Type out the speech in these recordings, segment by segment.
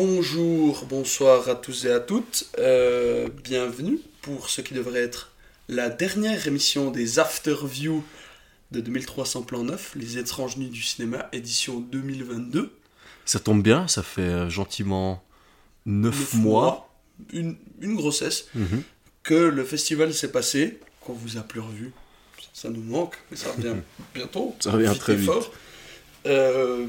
Bonjour, bonsoir à tous et à toutes. Euh, bienvenue pour ce qui devrait être la dernière émission des Afterviews de 2300 plans 9, Les étranges nuits du cinéma, édition 2022. Ça tombe bien, ça fait euh, gentiment 9 Neuf mois. Une, une grossesse. Mhm. Que le festival s'est passé, qu'on vous a plus revu. Ça, nous manque, mais ça revient bientôt. Ça revient très vite. fort. Euh,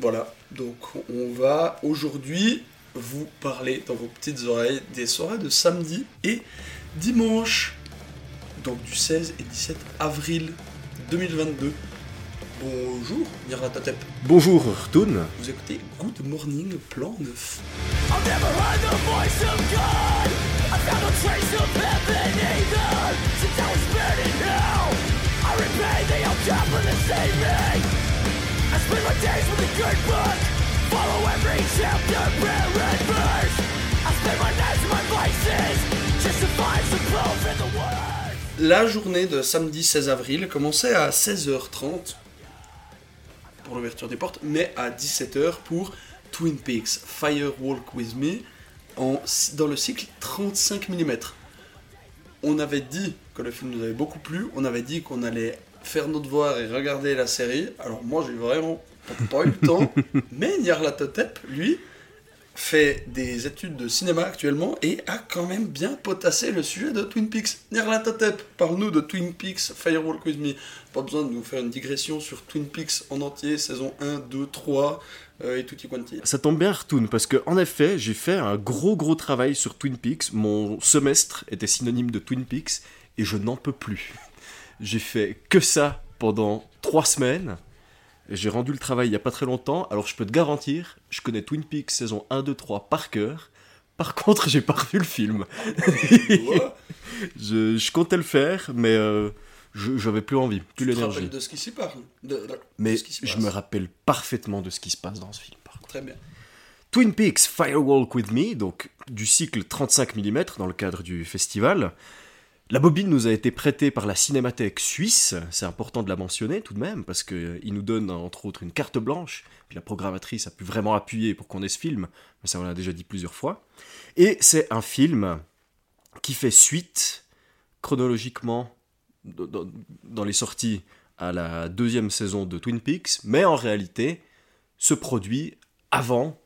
voilà, donc on va aujourd'hui vous parler dans vos petites oreilles des soirées de samedi et dimanche, donc du 16 et 17 avril 2022. Bonjour, Nyarlathotep. Bonjour Rtoun. Vous écoutez Good Morning Plan 9. I've never heard the voice of God. I days with good. Follow every my my to the. La journée de samedi 16 avril commençait à 16h30 pour l'ouverture des portes, mais à 17h pour Twin Peaks Fire Walk With Me en, dans le cycle 35 mm. On avait dit que le film nous avait beaucoup plu, on avait dit qu'on allait faire nos devoirs et regarder la série. Alors moi j'ai vraiment pas eu le temps, mais Nyarlathotep, lui, fait des études de cinéma actuellement et a quand même bien potassé le sujet de Twin Peaks. Nyarlathotep, parle-nous de Twin Peaks Firewalk With Me. Pas besoin de nous faire une digression sur Twin Peaks en entier, saison 1, 2, 3 euh, et tutti quanti. Ça tombe bien Rtoun parce que en effet, j'ai fait un gros gros travail sur Twin Peaks. Mon semestre était synonyme de Twin Peaks et je n'en peux plus. J'ai fait que ça pendant trois semaines. J'ai rendu le travail il y a pas très longtemps, alors je peux te garantir, je connais Twin Peaks saison 1, 2, 3 par cœur. Par contre, j'ai pas revu le film. Je, je comptais le faire, mais euh, j'avais plus envie, plus l'énergie. de ce qui s'y parle de, de- Mais je passe. me rappelle parfaitement de ce qui se passe dans ce film. par. Très bien. Twin Peaks Firewalk With Me, donc du cycle 35 mm dans le cadre du festival. La bobine nous a été prêtée par la Cinémathèque suisse, c'est important de la mentionner tout de même, parce qu'il nous donne entre autres une carte blanche, puis la programmatrice a pu vraiment appuyer pour qu'on ait ce film, mais ça on l'a déjà dit plusieurs fois. Et c'est un film qui fait suite chronologiquement dans les sorties à la deuxième saison de Twin Peaks, mais en réalité se produit avant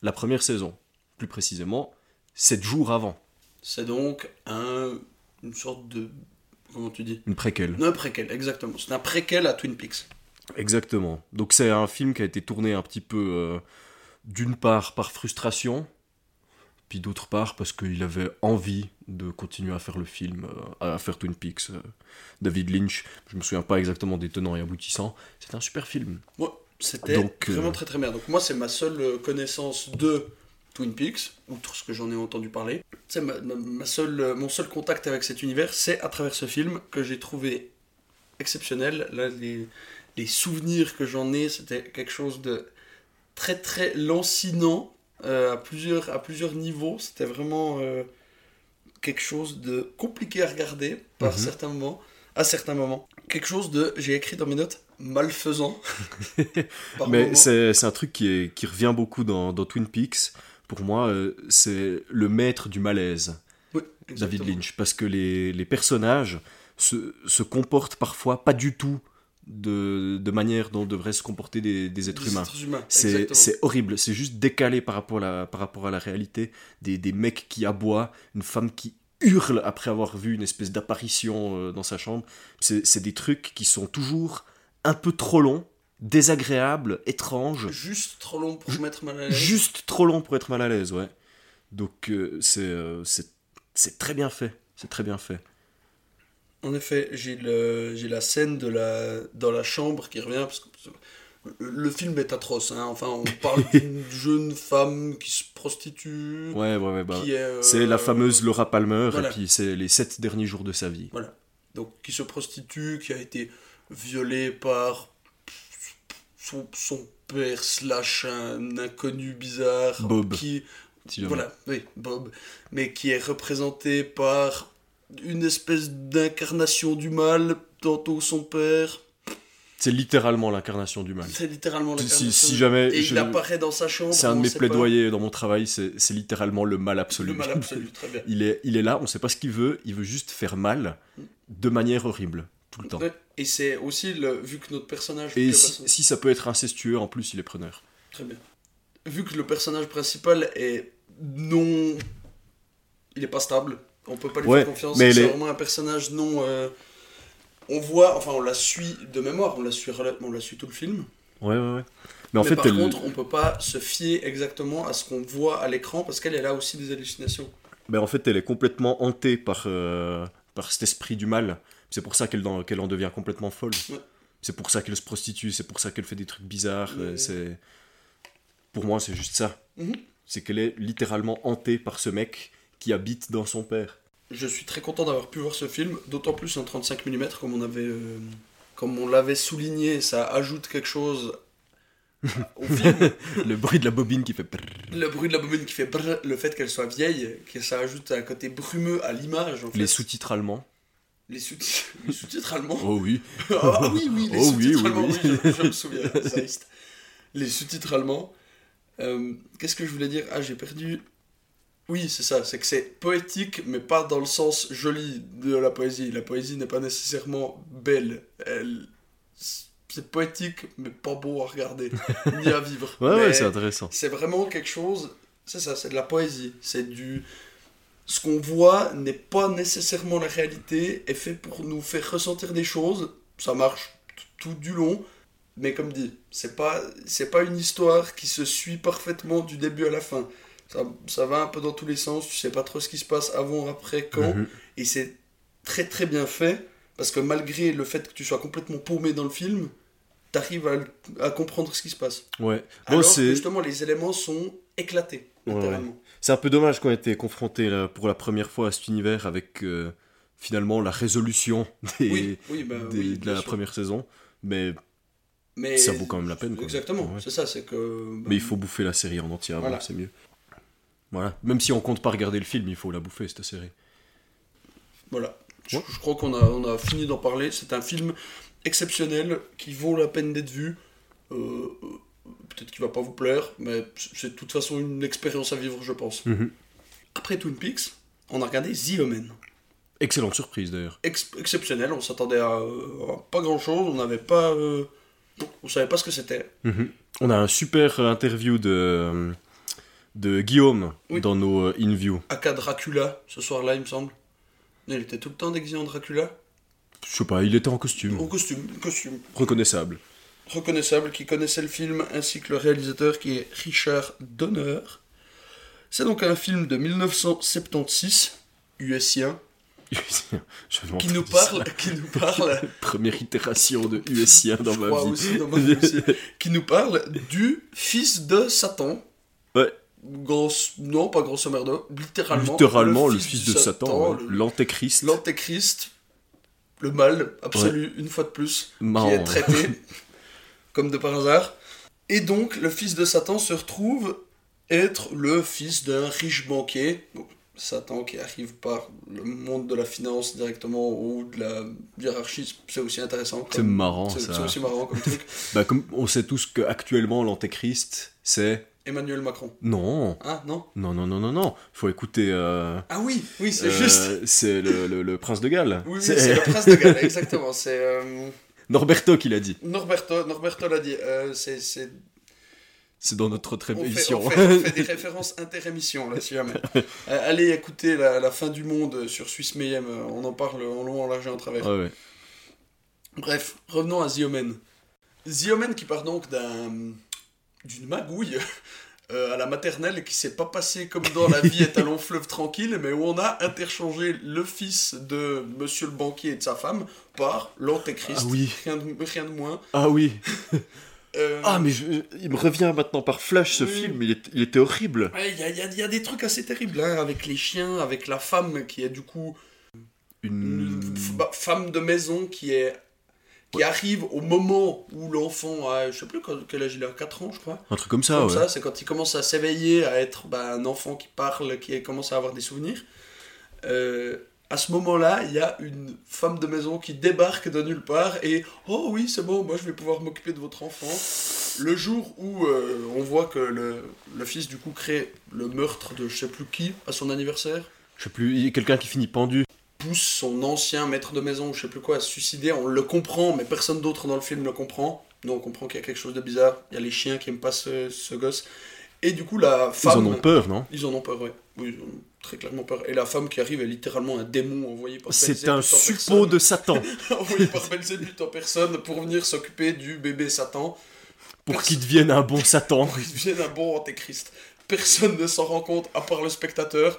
la première saison. Plus précisément, sept jours avant. C'est donc un, une sorte de... Comment tu dis? Une préquelle. Un préquel, exactement. C'est un préquel à Twin Peaks. Exactement. Donc c'est un film qui a été tourné un petit peu, euh, d'une part par frustration, puis d'autre part parce qu'il avait envie de continuer à faire le film, euh, à faire Twin Peaks. euh, David Lynch, je me souviens pas exactement des tenants et aboutissants. C'est un super film. Ouais, c'était vraiment très très bien. Donc moi, c'est ma seule connaissance de Twin Peaks, outre ce que j'en ai entendu parler. C'est ma, seule, euh, mon seul contact avec cet univers, c'est à travers ce film que j'ai trouvé exceptionnel. Là, les, les souvenirs que j'en ai, c'était quelque chose de très très lancinant euh, à, plusieurs, à plusieurs niveaux. C'était vraiment euh, quelque chose de compliqué à regarder par Mhm. certains moments, à certains moments. Quelque chose de, j'ai écrit dans mes notes, malfaisant. Mais c'est c'est un truc qui, est- qui revient beaucoup dans, dans Twin Peaks. Pour moi, euh, c'est le maître du malaise. Oui, David. Lynch, parce que les, les personnages se, se comportent parfois pas du tout de, de manière dont devraient se comporter des, des êtres Des humains. C'est horrible, c'est juste décalé par rapport à la, par rapport à la réalité. Des, des mecs qui aboient, une femme qui hurle après avoir vu une espèce d'apparition euh, dans sa chambre. C'est c'est des trucs qui sont toujours un peu trop longs, désagréables, étranges, Juste trop long pour mettre mal à l'aise. juste trop longs pour être mal à l'aise, ouais. Donc euh, c'est euh, c'est c'est très bien fait, c'est très bien fait. En effet, j'ai le, j'ai la scène de la, dans la chambre qui revient parce que le film est atroce. hein. Enfin, on parle d'une jeune femme qui se prostitue. Ouais, ouais, ouais. Bah, qui est, euh, C'est la fameuse Laura Palmer, voilà. et puis c'est les sept derniers jours de sa vie. Voilà. Donc, qui se prostitue, qui a été violée par son, son père slash un inconnu bizarre. Bob. Qui, si voilà, oui, Bob. Mais qui est représenté par une espèce d'incarnation du mal, tantôt son père. C'est littéralement l'incarnation du mal. C'est littéralement la Si, si jamais Et je- il apparaît dans sa chambre. c'est un de mes pas. plaidoyers dans mon travail, c'est c'est littéralement le mal absolu. Le mal absolu, très bien. Il est, il est là, on sait pas ce qu'il veut, il veut juste faire mal de manière horrible, tout le temps. Ouais. Et c'est aussi, le, vu que notre personnage. Et si, personnage- si ça peut être incestueux, en plus, il est preneur. Très bien. Vu que le personnage principal est non. Il est pas stable, on peut pas lui Ouais, faire confiance. mais C'est les- vraiment un personnage non. euh, On voit, enfin on la suit de mémoire, on la suit, on la suit tout le film. Ouais, ouais, ouais. Mais en mais fait, par elle- contre, on peut pas se fier exactement à ce qu'on voit à l'écran parce qu'elle elle a aussi des hallucinations. ben, en fait, elle est complètement hantée par, euh, par cet esprit du mal. C'est pour ça qu'elle en devient complètement folle. Ouais. C'est pour ça qu'elle se prostitue, c'est pour ça qu'elle fait des trucs bizarres. Ouais. euh, C'est Pour moi, c'est juste ça. Mhm. C'est qu'elle est littéralement hantée par ce mec qui habite dans son père. Je suis très content d'avoir pu voir ce film, d'autant plus en 35 mm comme on avait, euh, comme on l'avait souligné, ça ajoute quelque chose au film. Le bruit de la bobine qui fait... Le bruit de la bobine qui fait brrr, le fait qu'elle soit vieille, que ça ajoute un côté brumeux à l'image. Les sous-titres allemands. Les sous-titres les allemands. Oh oui. ah oui, oui, les Oh sous-titres oui, allemands, oui. oui, je, je me souviens. ça existe. Les sous-titres allemands. Euh, Qu'est-ce que je voulais dire? Ah, j'ai perdu. Oui, c'est ça, c'est que c'est poétique, mais pas dans le sens joli de la poésie. La poésie n'est pas nécessairement belle. Elle... C'est poétique, mais pas beau à regarder, ni à vivre. Ouais, ouais, c'est intéressant. c'est vraiment quelque chose, c'est ça, c'est de la poésie. C'est du. Ce qu'on voit n'est pas nécessairement la réalité, est fait pour nous faire ressentir des choses. Ça marche tout du long, mais comme dit, c'est pas, c'est pas une histoire qui se suit parfaitement du début à la fin. Ça, ça va un peu dans tous les sens, tu sais pas trop ce qui se passe avant, après, quand. Mhm. Et c'est très très bien fait, parce que malgré le fait que tu sois complètement paumé dans le film, t'arrives à, à comprendre ce qui se passe. Ouais. Bon, Alors que justement, les éléments sont éclatés, littéralement. C'est un peu dommage qu'on ait été confronté pour la première fois à cet univers avec euh, finalement la résolution des, Oui, oui, bah, des- oui, de la sûr. première saison. Mais, Mais ça vaut quand même la peine, quoi. Exactement, Ouais. c'est ça, c'est que. bah, mais il faut bouffer la série en entier Voilà. c'est mieux. Voilà. Même si on compte pas regarder le film, il faut la bouffer cette série. Voilà. Je, Ouais. je crois qu'on a, on a fini d'en parler. C'est un film exceptionnel qui vaut la peine d'être vu. Euh, Peut-être qu'il va pas vous plaire, mais c'est de toute façon une expérience à vivre, je pense. Mhm. Après Twin Peaks, on a regardé The Omen. Excellente surprise d'ailleurs. Ex- exceptionnel, on s'attendait à, à pas grand chose, on n'avait pas. euh, on savait pas ce que c'était. Mhm. On a un super interview de, de Guillaume Oui. dans nos euh, in-view. Aka Dracula, ce soir-là, il me semble. Il était tout le temps déguisé en Dracula. Je sais pas, il était en costume. Au costume, costume. Reconnaissable. Reconnaissable, qui connaissait le film, ainsi que le réalisateur qui est Richard Donner. C'est donc un film de 1976, USien, qui nous ça. parle, qui nous parle, Première itération de USien dans ma vie. aussi dans ma vie aussi, qui nous parle du fils de Satan. Ouais. Non, pas grosso merdo, littéralement. Littéralement, le fils, de Satan, ouais. le- l'antéchrist. l'antéchrist, le mal absolu, une fois de plus, Marrant. qui est traité comme de par hasard. Et donc, le fils de Satan se retrouve être le fils d'un riche banquier. Donc, Satan qui arrive par le monde de la finance directement ou de la hiérarchie, c'est aussi intéressant. C'est marrant c'est- ça. C'est aussi marrant comme truc. Bah, comme on sait tous qu'actuellement l'antéchrist, c'est. Emmanuel Macron. Non, Ah, non? Non, non, non, non, non. Faut écouter. euh, Ah oui, oui, c'est euh, juste. C'est le, le- le prince de Galles. Oui, oui, c'est c'est le prince de Galles, exactement. C'est. euh, Norberto qui l'a dit. Norberto, Norberto l'a dit. Euh, c'est- c'est C'est dans notre autre On fait, émission. on fait- on fait des références inter-émissions là, si jamais. Euh, allez écouter la, la fin du monde sur Suisse Mayhem, euh, on en parle en long, en large et en travers. ouais. Bref, revenons à The Omen. The Omen qui part donc d'un d'une magouille euh, à la maternelle qui s'est pas passé comme dans la vie est un long fleuve tranquille, mais où on a interchangé le fils de monsieur le banquier et de sa femme par l'antéchrist. Ah oui. Rien de, rien de moins. Ah oui. Euh, Ah, mais je- il me revient maintenant par flash ce Oui. film. Il, est- il était horrible. ouais, Il y, y a- il y a des trucs assez terribles hein, avec les chiens, avec la femme qui est du coup une Une. bah, femme de maison qui est qui arrive au moment où l'enfant a, je sais plus quel quel âge il a, 4 ans je crois. Un truc comme ça, Comme ouais. ça, c'est quand il commence à s'éveiller, à être bah, un enfant qui parle, qui commence à avoir des souvenirs. Euh, À ce moment-là, il y a une femme de maison qui débarque de nulle part et oh oui, c'est bon, moi je vais pouvoir m'occuper de votre enfant. Le jour où euh, on voit que le, le fils du coup crée le meurtre de je sais plus qui à son anniversaire, Je sais plus, il y a quelqu'un qui finit pendu. Pousse son ancien maître de maison, je sais plus quoi, à se suicider. On le comprend, mais personne d'autre dans le film le comprend. Nous, on comprend qu'il y a quelque chose de bizarre. Il y a les chiens qui aiment pas ce, ce gosse. Et du coup, la Ils femme. en ont peur, non? Ils en ont peur, ouais. Oui, ils en ont très clairement peur. Et la femme qui arrive est littéralement un démon envoyé par C'est un suppôt de Satan envoyé par Belzébuth en personne pour venir s'occuper du bébé Satan. pour qu'il devienne un bon Satan. Il devient un bon antéchrist. Personne ne s'en rend compte à part le spectateur.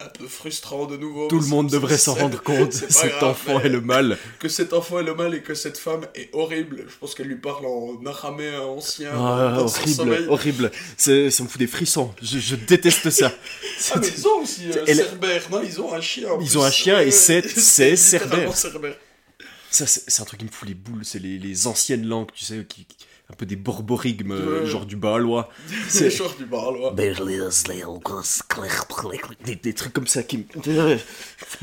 Un peu frustrant de nouveau. Tout le monde devrait s'en rendre compte. Cet grave, enfant est le mal. que cet enfant est le mal et que cette femme est horrible. Je pense qu'elle lui parle en araméen ancien. Ah, horrible, horrible. C'est- Ça me fout des frissons. Je, je déteste ça. Ah, mais ils ont aussi euh, Elle- Cerbère, non Ils ont un chien. en Ils plus. ont un chien et c'est- c'est Cerbère. Cerbère. Ça, c'est c'est un truc qui me fout les boules. C'est les, les anciennes langues, tu sais, qui, qui- un peu des borborigmes, euh, Ouais. genre du balois. C'est genre du Barlois. Des, des trucs comme ça qui me.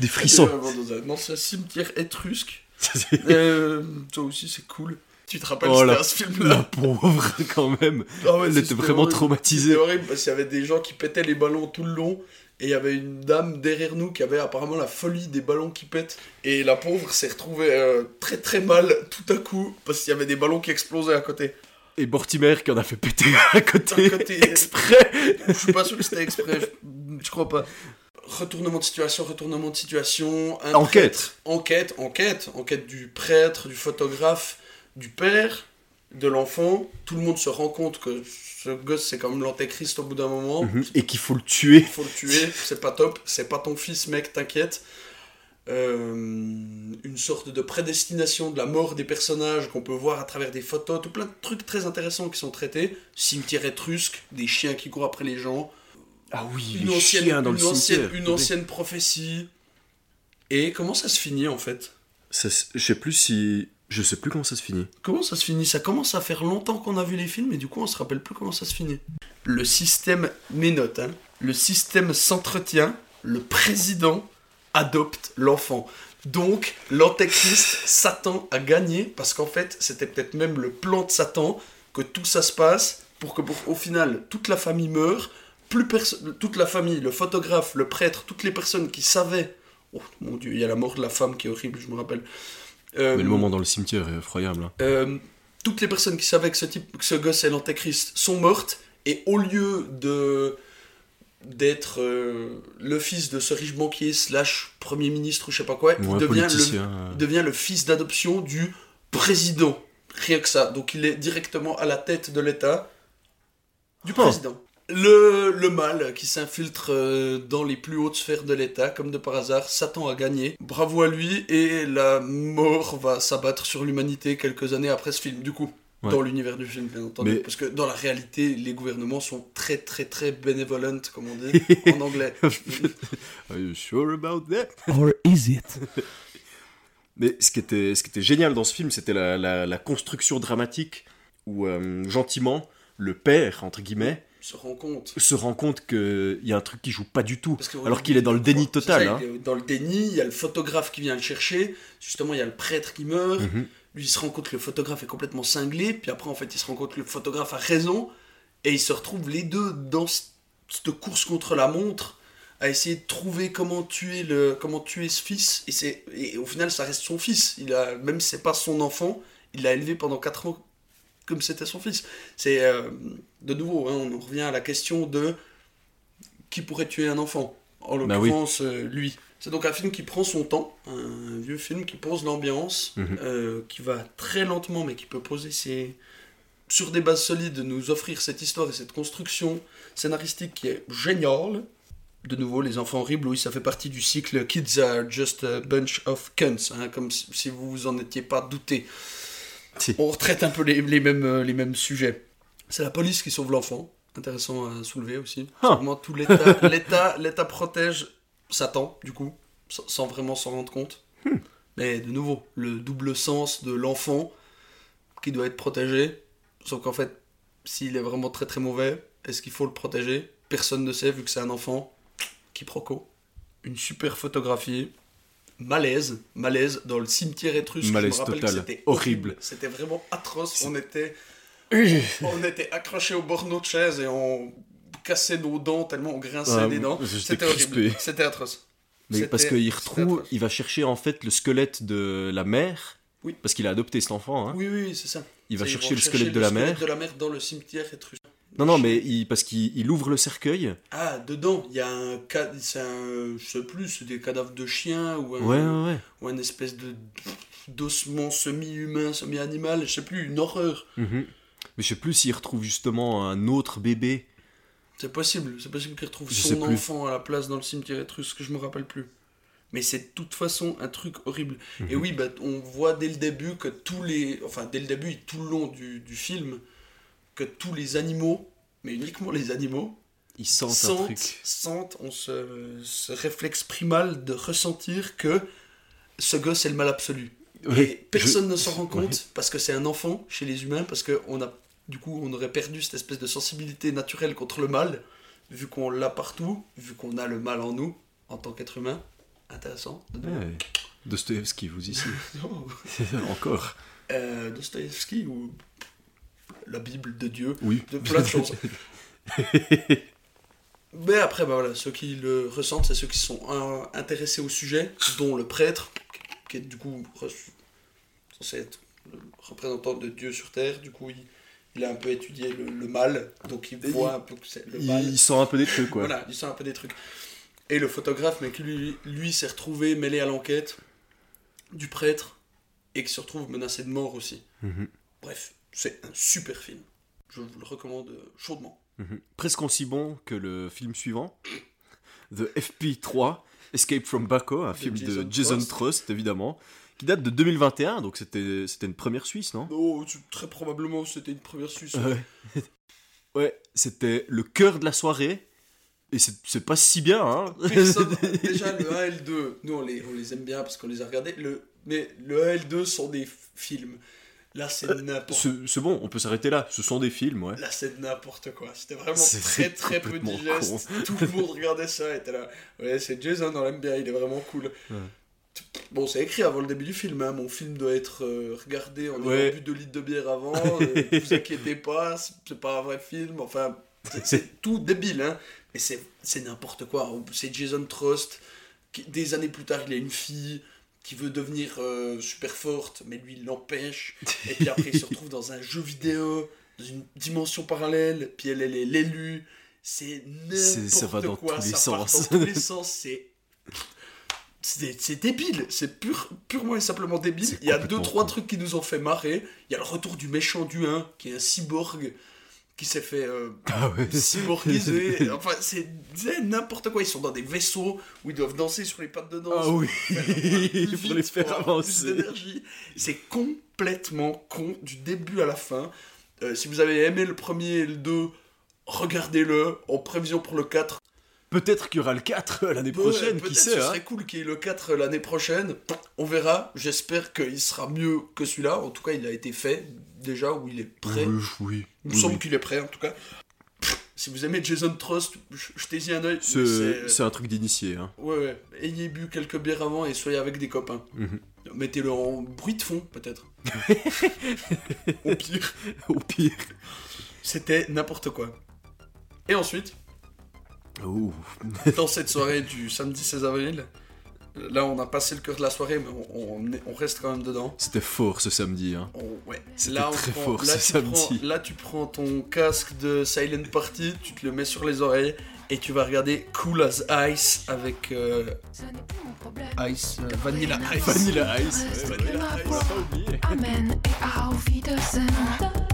Des frissons. Dans un ancien cimetière étrusque. Euh, toi aussi, c'est cool. Tu te rappelles, Oh c'était ce film-là La pauvre, quand même. Ah ouais, Elle c'est- était vraiment horrible. traumatisée. C'était horrible parce qu'il y avait des gens qui pétaient les ballons tout le long. Et il y avait une dame derrière nous qui avait apparemment la folie des ballons qui pètent. Et la pauvre s'est retrouvée euh, très très mal tout à coup parce qu'il y avait des ballons qui explosaient à côté. Et Mortimer qui en a fait péter à côté, À côté. exprès. Je suis pas sûr que c'était exprès, je, je crois pas. Retournement de situation, retournement de situation. Enquête. prêtre- enquête, enquête. Enquête du prêtre, du photographe, du père, de l'enfant. Tout le monde se rend compte que ce gosse c'est comme l'antéchrist au bout d'un moment. Mhm. Et qu'il faut le tuer. Il faut le tuer, c'est pas top, c'est pas ton fils, mec, t'inquiète. Euh, une sorte de prédestination de la mort des personnages qu'on peut voir à travers des photos, tout plein de trucs très intéressants qui sont traités. Cimetière étrusque, des chiens qui courent après les gens, Ah oui, une les ancienne, chiens dans une le ancienne, cimetière. une ancienne prophétie. Et comment ça se finit en fait? Je sais plus si. Je sais plus comment ça se finit. Comment ça se finit? Ça commence à faire longtemps qu'on a vu les films et du coup on se rappelle plus comment ça se finit. Le système, mes notes, hein. le système s'entretient, le président adopte l'enfant. Donc l'antéchrist, Satan a gagné parce qu'en fait c'était peut-être même le plan de Satan que tout ça se passe pour que au final toute la famille meure, plus toute la famille, le photographe, le prêtre, toutes les personnes qui savaient. Oh mon dieu, il y a la mort de la femme qui est horrible, je me rappelle. Euh, Mais le moment dans le cimetière est effroyable. hein. euh, toutes les personnes qui savaient que ce, type, que ce gosse est l'antéchrist sont mortes, et au lieu de d'être euh, le fils de ce riche banquier slash premier ministre ou je sais pas quoi, il, devient le, devient le fils d'adoption du président. Rien que ça. Donc il est directement à la tête de l'État du Oh. président. Le, le mal qui s'infiltre euh, dans les plus hautes sphères de l'État, comme de par hasard, Satan a gagné. Bravo à lui, et la mort va s'abattre sur l'humanité quelques années après ce film, du coup. Ouais. Dans l'univers du film, bien entendu. Mais- Parce que dans la réalité, les gouvernements sont très très très benevolent, comme on dit en anglais. Are you sure about that? Or is it? Mais ce qui était, ce qui était génial dans ce film, c'était la, la- la construction dramatique où, euh, gentiment, le père, entre guillemets, se rend compte. se rend compte qu'il y a un truc qui joue pas du tout. Que, Alors qu'il est dans le déni total. ça, hein. Dans le déni, il y a le photographe qui vient le chercher. Justement, il y a le prêtre qui meurt. Mhm. Lui, il se rend compte que le photographe est complètement cinglé. Puis après, en fait, il se rend compte que le photographe a raison. Et ils se retrouvent les deux dans cette course contre la montre à essayer de trouver comment tuer, le, comment tuer ce fils. Et, c'est, et au final, ça reste son fils. Il a, même si c'est pas son enfant, il l'a élevé pendant 4 ans comme c'était son fils. C'est euh, de nouveau, hein, on en revient à la question de qui pourrait tuer un enfant. En Bah oui. l'occurrence, euh, lui. C'est donc un film qui prend son temps, un vieux film qui pose l'ambiance, Mhm. euh, qui va très lentement, mais qui peut poser ses... sur des bases solides, nous offrir cette histoire et cette construction scénaristique qui est géniale. De nouveau, Les Enfants Horribles, oui, ça fait partie du cycle Kids are just a bunch of cunts, hein, comme si si vous vous en étiez pas douté. On retraite un peu les, les mêmes, euh, les mêmes sujets. C'est la police qui sauve l'enfant. Intéressant à soulever aussi. Tout l'État, l'État, l'État protège Satan, du coup, sans, sans vraiment s'en rendre compte. Hmm. Mais de nouveau, le double sens de l'enfant qui doit être protégé. Sauf qu'en fait, s'il est vraiment très très mauvais, est-ce qu'il faut le protéger? Personne ne sait, vu que c'est un enfant. Quiproquo. Une super photographie. Malaise, malaise dans le cimetière étrusque. Malaise je me rappelle total. que c'était Horrible. C'était vraiment atroce. On était, on était accrochés au bord de chaise et on cassait nos dents tellement on grinçait Ah, des dents. C'était horrible. C'était atroce. Mais parce qu'il retrouve, il va chercher en fait le squelette de la mère. Oui. Parce qu'il a adopté cet enfant. Hein. Oui, oui, c'est ça. Il va chercher le squelette de la mère. de la mère dans le cimetière étrusque. Non, non, mais il, parce qu'il il ouvre le cercueil. Ah, dedans, il y a un c'est un, je sais plus, c'est des cadavres de chiens ou un, Ouais, ouais, ouais. ou un espèce de d'ossement semi-humain, semi-animal, je sais plus, une horreur. Mhm. Mais je sais plus s'il retrouve justement un autre bébé. C'est possible, c'est possible qu'il retrouve Je son enfant à la place dans le cimetière étrusque, je me rappelle plus. Mais c'est de toute façon un truc horrible. Et Mhm. oui, bah, on voit dès le début que tous les. Enfin, dès le début et tout le long du, du film, que tous les animaux, mais uniquement les animaux, Il sent un sentent, truc. sentent on se, ce réflexe primal de ressentir que ce gosse est le mal absolu. Ouais, Et personne je- ne s'en rend compte parce que c'est un enfant chez les humains, parce que on a, du coup, on aurait perdu cette espèce de sensibilité naturelle contre le mal, vu qu'on l'a partout, vu qu'on a le mal en nous, en tant qu'être humain. Intéressant. Ouais. Dostoevsky, vous ici. Encore. Euh, Dostoïevski ou la Bible de Dieu, Oui. de plein de choses. Mais après, bah voilà, ceux qui le ressentent, c'est ceux qui sont euh, intéressés au sujet, dont le prêtre, qui est du coup censé être le représentant de Dieu sur Terre. Du coup, il, il a un peu étudié le, le mal, donc il voit un peu que c'est le il, mal. il sent un peu des trucs, quoi. Voilà, il sent un peu des trucs. Et le photographe, mais qui lui, lui s'est retrouvé mêlé à l'enquête du prêtre et qui se retrouve menacé de mort aussi. Mhm. Bref, c'est un super film. Je vous le recommande euh, chaudement. Mhm. Presque aussi bon que le film suivant, The FP3, Escape from Baco, un film Jason de Jason Trust. Trust, évidemment, qui date de 2021, donc c'était c'était une première Suisse, non? Oh, très probablement, c'était une première suce. Ouais. Ouais, c'était le cœur de la soirée, et c'est c'est pas si bien, hein Personne, déjà, le 1 et le 2, nous, on les, on les aime bien parce qu'on les a regardés. Le, mais le 1 et le 2 sont des films. Là, c'est n'importe C'est c'est bon, on peut s'arrêter là, ce sont des films, ouais. Là, c'est n'importe quoi. C'était vraiment très très peu digeste. Tout le monde regardait ça et était là. Ouais, c'est Jason, on l'aime bien, il est vraiment cool. Ouais. Bon, c'est écrit avant le début du film. Hein. Mon film doit être euh, regardé en Ouais. ayant bu 2 litres de bière avant. euh, Ne vous inquiétez pas, c'est- pas un vrai film. Enfin, c'est- tout débile. Hein. Mais c'est n'importe quoi. C'est Jason Trust. Qui, des années plus tard, il a une fille qui veut devenir euh, super forte, mais lui, il l'empêche. Et puis après, il se retrouve dans un jeu vidéo, dans une dimension parallèle, puis elle, elle est l'élu. C'est C'est- ça va n'importe dans quoi, tous les ça part sens. dans tous les sens, c'est... C'est c'est débile, c'est pur, purement et simplement débile. Il y a deux, trois con. trucs qui nous ont fait marrer. Il y a le retour du méchant du 1, qui est un cyborg, qui s'est fait euh, Ah ouais. cyborgiser. enfin, c'est n'importe quoi. Ils sont dans des vaisseaux où ils doivent danser sur les pattes de danse. Ah oui, Plus pour les faire avancer. C'est complètement con du début à la fin. Euh, si vous avez aimé le premier et le 2, regardez-le en prévision pour le 4. Peut-être qu'il y aura le 4 l'année prochaine, qui Ce sait, hein serait cool qu'il y ait le 4 l'année prochaine. On verra. J'espère qu'il sera mieux que celui-là. En tout cas, il a été fait déjà, ou il est prêt. Oui, oui. Il me oui, semble oui. qu'il est prêt, en tout cas. Si vous aimez Jason Trust, jetez-y un œil. C'est C'est- un truc d'initié, hein. Ouais, ouais. Ayez bu quelques bières avant et soyez avec des copains. Mhm. Mettez-le en bruit de fond, peut-être. Au pire. Au pire. C'était n'importe quoi. Et ensuite, Ouh. dans cette soirée du samedi 16 avril, là on a passé le cœur de la soirée, mais on, on est- on reste quand même dedans. C'était fort ce samedi, hein. On- ouais. C'était Là, on très prend- fort là, ce prends- samedi. là, tu prends ton casque de Silent Party, tu te le mets sur les oreilles et tu vas regarder Cool as Ice avec euh, Ce n'est plus mon problème. Ice, euh, Vanilla Ice. Vanilla Ice, ouais, Vanilla Ice. Amen et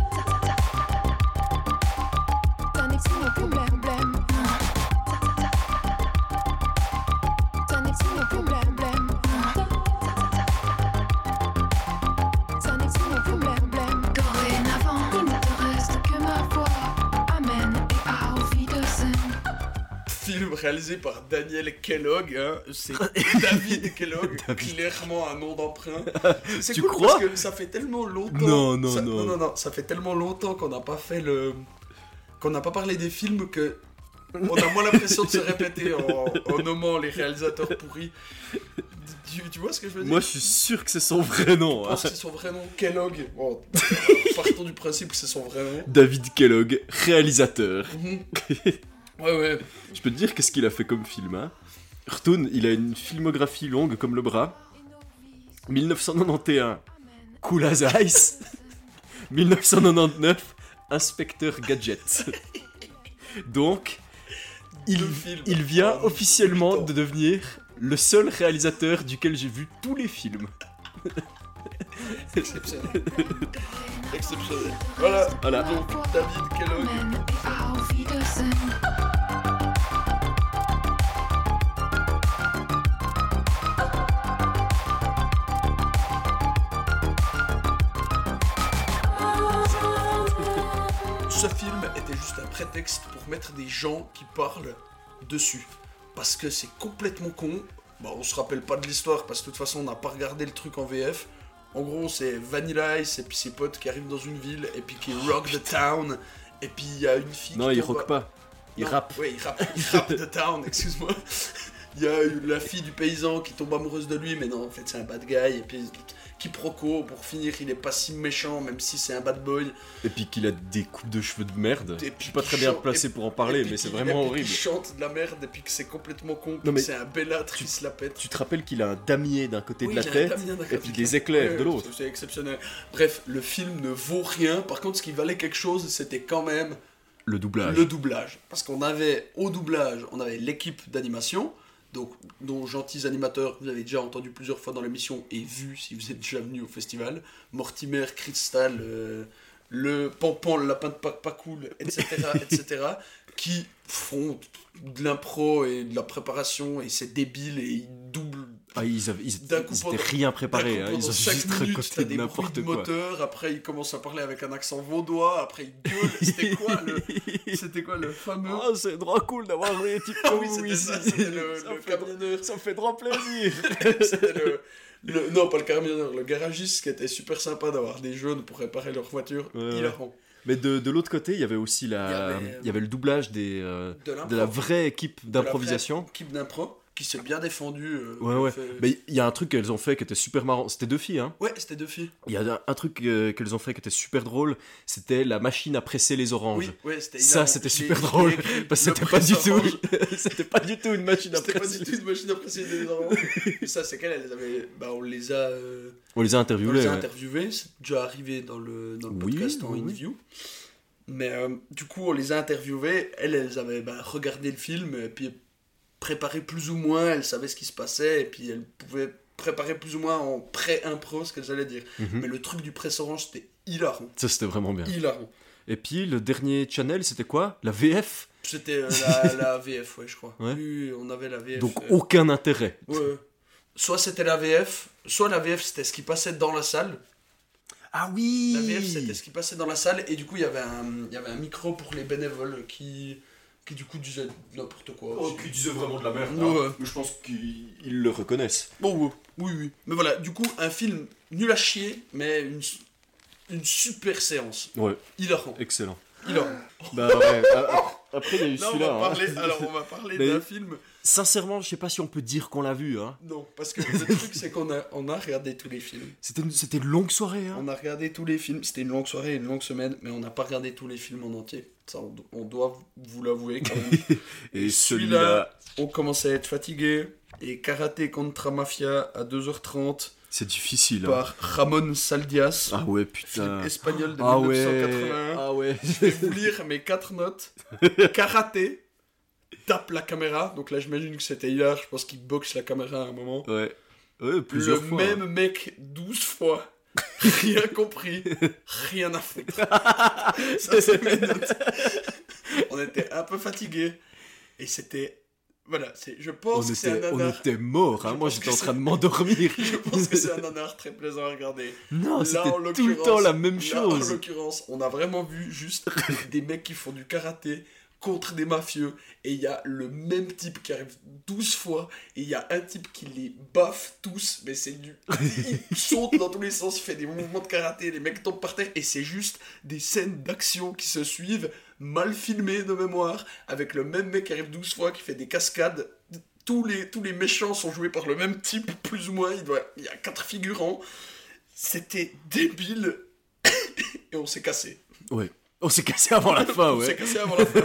réalisé par Daniel Kellogg, hein. c'est David Kellogg, clairement un nom d'emprunt. C'est Tu cool crois parce que ça fait tellement longtemps. Non, non, ça- non. non, non, non, ça fait tellement longtemps qu'on n'a pas fait le, qu'on n'a pas parlé des films que on a moins l'impression de se répéter en, en nommant les réalisateurs pourris. Tu, tu vois ce que je veux dire? Moi, je suis sûr que c'est son vrai nom. Je hein. pense que c'est son vrai nom, Kellogg. Bon, partons du principe que c'est son vrai nom. David Kellogg, réalisateur. Mhm. Ouais, ouais. Je peux te dire qu'est-ce qu'il a fait comme film. Hein. Il a une filmographie longue comme le bras. 1991, Cool as Ice. 1999, Inspecteur Gadget. Donc, il, vient Oh, officiellement de devenir le seul réalisateur duquel j'ai vu tous les films. Exceptionnel. Exceptionnel. Voilà. Voilà. Donc, David Kellogg. Était juste un prétexte pour mettre des gens qui parlent dessus. Parce que c'est complètement con. Bon, on se rappelle pas de l'histoire parce que de toute façon on n'a pas regardé le truc en VF. En gros, c'est Vanilla Ice et puis ses potes qui arrivent dans une ville et puis qui rock the town. Et puis il y a une fille Non, qui il rock pas. Il Non, rappe. Oui, il rappe, il rappe the town, excuse-moi. Il y a la fille du paysan qui tombe amoureuse de lui, mais non, en fait c'est un bad guy. Et puis quiproquo, pour finir, il est pas si méchant, même si c'est un bad boy. Et puis qu'il a des coupes de cheveux de merde. Et Je puis suis pas très bien placé pour en parler, mais c'est vraiment horrible. qu'il chante de la merde et puis que c'est complètement con, Non, mais c'est un bellâtre qui se la pète. Tu te rappelles qu'il a un damier d'un côté de la il tête et puis de des la- éclairs de l'autre. C'est exceptionnel. Bref, le film ne vaut rien. Par contre, ce qui valait quelque chose, c'était quand même Le doublage. le doublage. Parce qu'on avait au doublage, on avait l'équipe d'animation, donc dont gentils animateurs, vous avez déjà entendu plusieurs fois dans l'émission et vu si vous êtes déjà venu au festival, Mortimer, Crystal, euh, le Pampan, le lapin de Pâques pas cool, etc., etc., qui font de l'impro et de la préparation et c'est débile et ils doublent Ah, ils avaient, ils, D'un coup, ils pendant- étaient rien préparé, hein, ils ont juste raconté des bruits n'importe de quoi. moteur, après il commence à parler avec un accent vaudois, après il gueule, c'était quoi le, c'était quoi le fameux Ah, c'est trop cool d'avoir des types comme oui, ici. ça, le, ça, le fait, camionneur. ça me fait trop plaisir. C'était le, le- non, pas le camionneur, le garagiste qui était super sympa d'avoir des jeunes pour réparer leur voiture. Ouais, ouais. hilarant. Mais de, de l'autre côté, il y avait aussi la, Il y avait, il y avait le doublage des, euh, De la vraie équipe De la d'improvisation. vraie Équipe d'impro qui s'est bien défendue. euh, Ouais, ouais. fait- Mais il y a un truc qu'elles ont fait qui était super marrant. C'était deux filles, hein. Ouais, c'était deux filles. Il y a un, un truc euh, qu'elles ont fait qui était super drôle. C'était la machine à presser les oranges. Oui, ouais, c'était Ça, c'était super drôle. Parce que c'était pas du tout, c'était pas du tout une machine à C'était pas presser. du tout une machine à presser des oranges. Ça, c'est qu'elles, elles avaient. Bah, on les a. euh, On les a On interviewés. les a ouais. interviewés, c'est déjà arrivé dans le, dans le Oui, podcast en oui, oui. interview. Mais euh, du coup, on les a interviewés. Elles, elles avaient bah, regardé le film et puis préparé plus ou moins. Elles savaient ce qui se passait et puis elles pouvaient préparer plus ou moins en pré-impro ce qu'elles allaient dire. Mhm. Mais le truc du presse orange, c'était hilarant. Ça, c'était vraiment bien. Hilarant. Et puis, le dernier channel, c'était quoi? La VF C'était euh, la, la VF, ouais, je crois. Ouais. Oui, on avait la VF. Donc, euh, aucun intérêt. ouais. Soit c'était la VF, soit la VF c'était ce qui passait dans la salle. Ah oui La VF, c'était ce qui passait dans la salle, et du coup, il y avait un micro pour les bénévoles qui, qui du coup, disaient n'importe quoi. Oh, qui disait vraiment de la merde. Ouais. hein. Mais je pense qu'ils ils le reconnaissent. Bon, ouais. oui, oui. Mais voilà, du coup, un film nul à chier, mais une, une super séance. Ouais, Hilarant. excellent. Hilarant. Bah ouais, après il y a eu on celui-là. va hein. parler, alors, on va parler Mais- d'un film. Sincèrement, je sais pas si on peut dire qu'on l'a vu. Hein. Non, parce que le truc, c'est qu'on a, on a regardé tous les films. C'était une, c'était une longue soirée. Hein. On a regardé tous les films. C'était une longue soirée, une longue semaine, mais on n'a pas regardé tous les films en entier. Ça, on, do- on doit vous l'avouer. Et celui-là- on commençait à être fatigué. Et Karaté contre Mafia à 2h30 c'est difficile. hein. par Ramon Saldias, Ah ouais, film putain. espagnol de Ah ouais. 1981. Ah ouais. Je vais vous lire mes quatre notes. Karaté, tape la caméra. Donc là, j'imagine que c'était hier. Je pense qu'il boxe la caméra à un moment. ouais. Ouais, plusieurs le fois. même mec 12 fois. Rien compris, rien à foutre. Ça, c'est mes notes. On était un peu fatigués. Et c'était. Voilà, c'est, je pense On que c'est un était, on nanar. était morts. Hein. Moi, j'étais en train de m'endormir. Je pense que c'est un nanar très plaisant à regarder. non, Là, c'était tout le temps la même là, en chose. l'occurrence, on a vraiment vu juste des mecs qui font du karaté contre des mafieux. Et il y a le même type qui arrive 12 fois. Et il y a un type qui les baffe tous. Mais c'est du. Il saute dans tous les sens, fait des mouvements de karaté. Les mecs tombent par terre. Et c'est juste des scènes d'action qui se suivent, mal filmées de mémoire. Avec le même mec qui arrive 12 fois, qui fait des cascades. tous les, tous les méchants sont joués par le même type, plus ou moins. Il, doit, il y a quatre figurants. C'était débile. Et on s'est cassé. Ouais. On s'est cassé avant la fin, On s'est ouais. cassé avant la fin.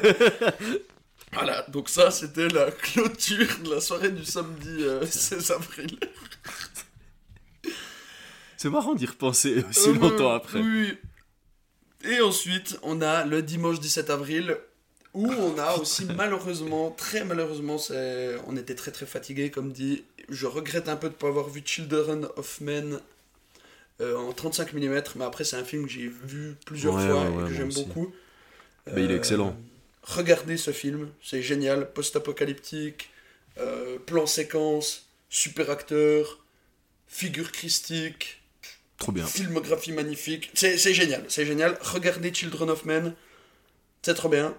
voilà, donc ça, c'était la clôture de la soirée du samedi euh, 16 avril. C'est marrant d'y repenser aussi Euh, longtemps après. Oui. Et ensuite, on a le dimanche 17 avril, où on a aussi malheureusement, très malheureusement, on était très très fatigué, comme dit. Je regrette un peu de ne pas avoir vu Children of Men euh, en 35 mm, mais après, c'est un film que j'ai vu plusieurs Ouais, fois ouais, et que j'aime beaucoup. Bah, il est excellent. Regardez ce film, c'est génial, post-apocalyptique, euh, plan séquence, super acteur, figure christique, Trop bien. filmographie magnifique. C'est génial, c'est génial. Regardez Children of Men, c'est trop bien,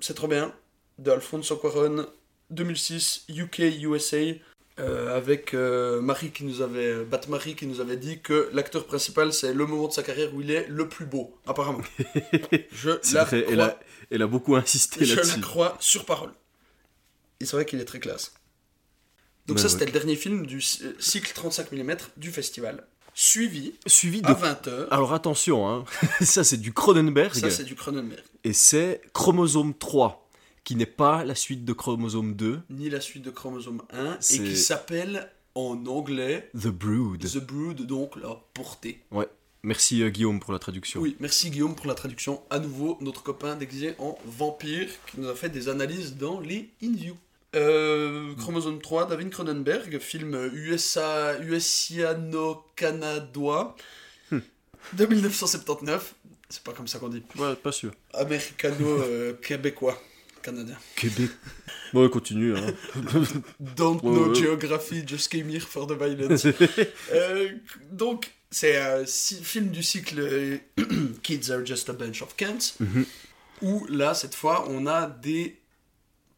c'est trop bien. De Alfonso Cuarón, 2006, UK, USA, euh, avec euh, Marie qui nous avait, Bat Marie qui nous avait dit que l'acteur principal c'est le moment de sa carrière où il est le plus beau, apparemment. Je la elle crois a, elle a beaucoup insisté je là-dessus. la crois sur parole. Et c'est vrai qu'il est très classe. Donc Ouais, ça, ouais. c'était le dernier film du cy- cycle 35 mm du festival. Suivi Suivi de... à 20h. Alors attention, hein. ça c'est du Cronenberg, Ça, c'est du Cronenberg. et c'est Chromosome 3, qui n'est pas la suite de Chromosome 2, Ni la suite de Chromosome 1. Et qui s'appelle en anglais The Brood. The Brood, donc la portée. Ouais. Merci euh, Guillaume pour la traduction. Oui, merci Guillaume pour la traduction. À nouveau, notre copain déguisé en vampire qui nous a fait des analyses dans les In-View. Euh, Chromosome 3, David Cronenberg, film USA, USiano-canadois de 1979. C'est pas comme ça qu'on dit. Ouais, pas sûr. Américano-québécois. Canadien. Québec. Bon, continue. Hein. Don't Ouais, know ouais. geography, just came here for the violence. Euh, donc, c'est un si- film du cycle euh, Kids are just a bunch of cunts, Mhm. où là, cette fois, on a des.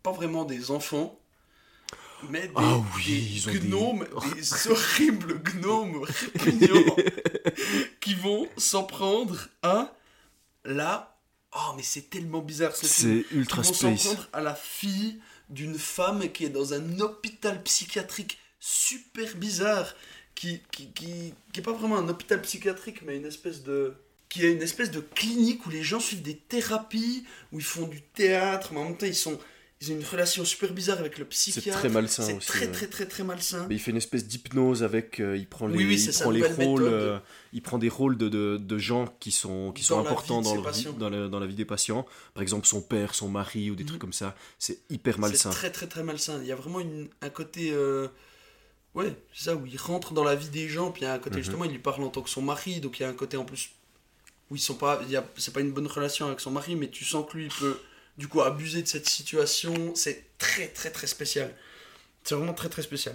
pas vraiment des enfants, mais des, Ah oui, des ils ont des- gnomes, des horribles gnomes répugnants qui vont s'en prendre à la. Oh, mais c'est tellement bizarre ce C'est ultra qui vont space. à la fille d'une femme qui est dans un hôpital psychiatrique super bizarre, qui, qui, qui, qui est pas vraiment un hôpital psychiatrique, mais une espèce de... qui est une espèce de clinique où les gens suivent des thérapies, où ils font du théâtre, mais en même temps ils sont... Ils ont une relation super bizarre avec le psychiatre. très malsain C'est aussi, très, ouais. très, très, très malsain. Mais il fait une espèce d'hypnose avec. euh, il prend les, Oui, oui, il c'est sa prend les nouvelle rôles. méthode. euh, il prend des rôles de, de, de gens qui sont, qui sont Dans la importants vie de dans, ses leur vie- patients. dans, la, dans la vie des patients. Par exemple, son père, son mari ou des Mhm. trucs comme ça. C'est hyper malsain. C'est très très très malsain. Il y a vraiment une- un côté. euh, Ouais, c'est ça, où il rentre dans la vie des gens, puis il y a un côté Mhm. justement, il lui parle en tant que son mari, donc il y a un côté en plus. Où ils sont pas. il y a- C'est pas une bonne relation avec son mari, mais tu sens que lui, il peut du coup abuser de cette situation. C'est très très très spécial. C'est vraiment très très spécial.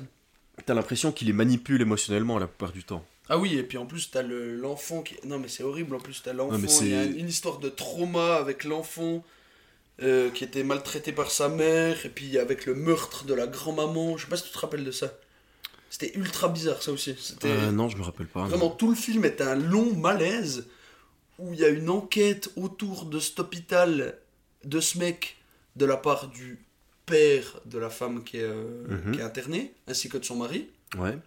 T'as l'impression qu'il les manipule émotionnellement la plupart du temps. Ah oui, et puis en plus, t'as le- l'enfant qui. Non, mais c'est horrible, en plus, t'as l'enfant. Il y a c'est- une histoire de trauma avec l'enfant euh, qui était maltraité par sa mère, et puis avec le meurtre de la grand-maman. Je sais pas si tu te rappelles de ça. C'était ultra bizarre, ça aussi. C'était. Euh, non, je me rappelle pas. non. Vraiment, tout le film est un long malaise où il y a une enquête autour de cet hôpital, de ce mec, de la part du père de la femme qui est, euh, Mhm. qui est internée, ainsi que de son mari Ouais.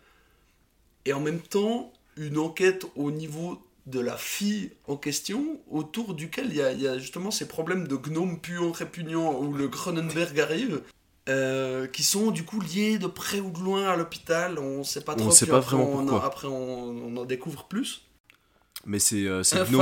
et en même temps une enquête au niveau de la fille en question, autour duquel il y a, il y a justement ces problèmes de gnomes puants, répugnants, où le Cronenberg arrive, euh, qui sont du coup liés de près ou de loin à l'hôpital. On sait pas On trop. sait puis pas après, vraiment on en- pourquoi. après, on, on en découvre plus. Mais c'est euh, ces gnomes-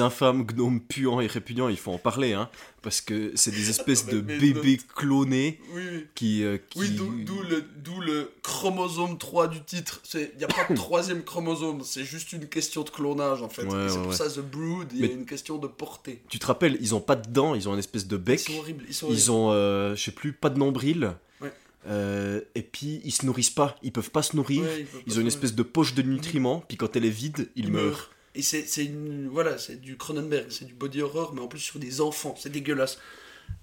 infâmes gnomes puants et répugnants, il faut en parler, hein, parce que c'est des espèces de bébés clonés Oui, oui. qui... euh, qui- Oui, d'où le, le chromosome 3 du titre. Il n'y a pas de troisième chromosome, c'est juste une question de clonage en fait. Ouais, c'est ouais, pour ouais. ça, The Brood, il y a une question de portée. Tu te rappelles, ils ont pas de dents, ils ont une espèce de Ils bec, sont horribles. Ils sont ils ont, euh, je sais plus, pas de nombril. Euh, et puis ils se nourrissent pas, ils peuvent pas se nourrir, Ouais, ils pas ont une espèce de poche de nutriments, puis quand elle est vide, ils, Ils meurent. meurent. Et c'est voilà, c'est du Cronenberg, c'est du body horror, mais en plus sur des enfants, c'est dégueulasse.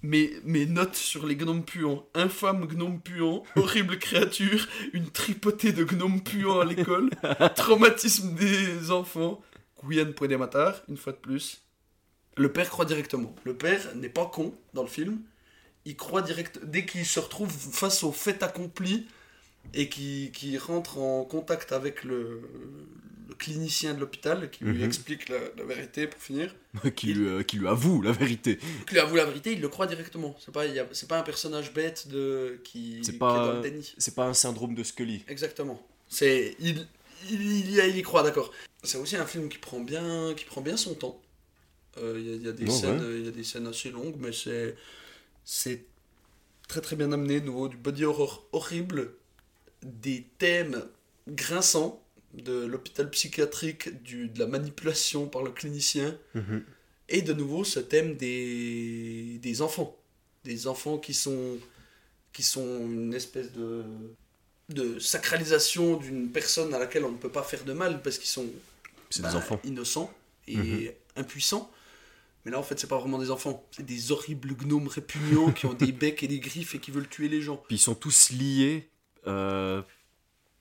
Mes, mes notes sur les gnomes puants, infâme gnome puant, horrible créature, une tripotée de gnomes puants à l'école, traumatisme des enfants, Guyane point des matar, une fois de plus. Le père croit directement. Le père n'est pas con dans le film. Il croit direct, dès qu'il se retrouve face au fait accompli et qui, qui rentre en contact avec le, le clinicien de l'hôpital qui lui Mhm. explique la, la vérité pour finir, qui, lui, euh, qui lui avoue la vérité. qui lui avoue la vérité, il le croit directement. C'est pas, c'est pas un personnage bête de, qui, pas- est dans le déni. C'est pas un syndrome de Scully. Exactement. C'est il, il, il y, a- il y croit, d'accord. C'est aussi un film qui prend bien, qui prend bien son temps. Euh, Il y, a- il y a des scènes, ouais. il y a des scènes assez longues, mais c'est c'est très très bien amené. Nouveau du body horror horrible, des thèmes grinçants de l'hôpital psychiatrique, du, de la manipulation par le clinicien, Mhm. et de nouveau ce thème des, des enfants. Des enfants qui sont, qui sont une espèce de, de sacralisation d'une personne à laquelle on ne peut pas faire de mal parce qu'ils sont bah, des enfants. innocents et Mhm. impuissants. Mais là, en fait, c'est pas vraiment des enfants. C'est des horribles gnomes répugnants qui ont des becs et des griffes et qui veulent tuer les gens. Puis ils sont tous liés euh,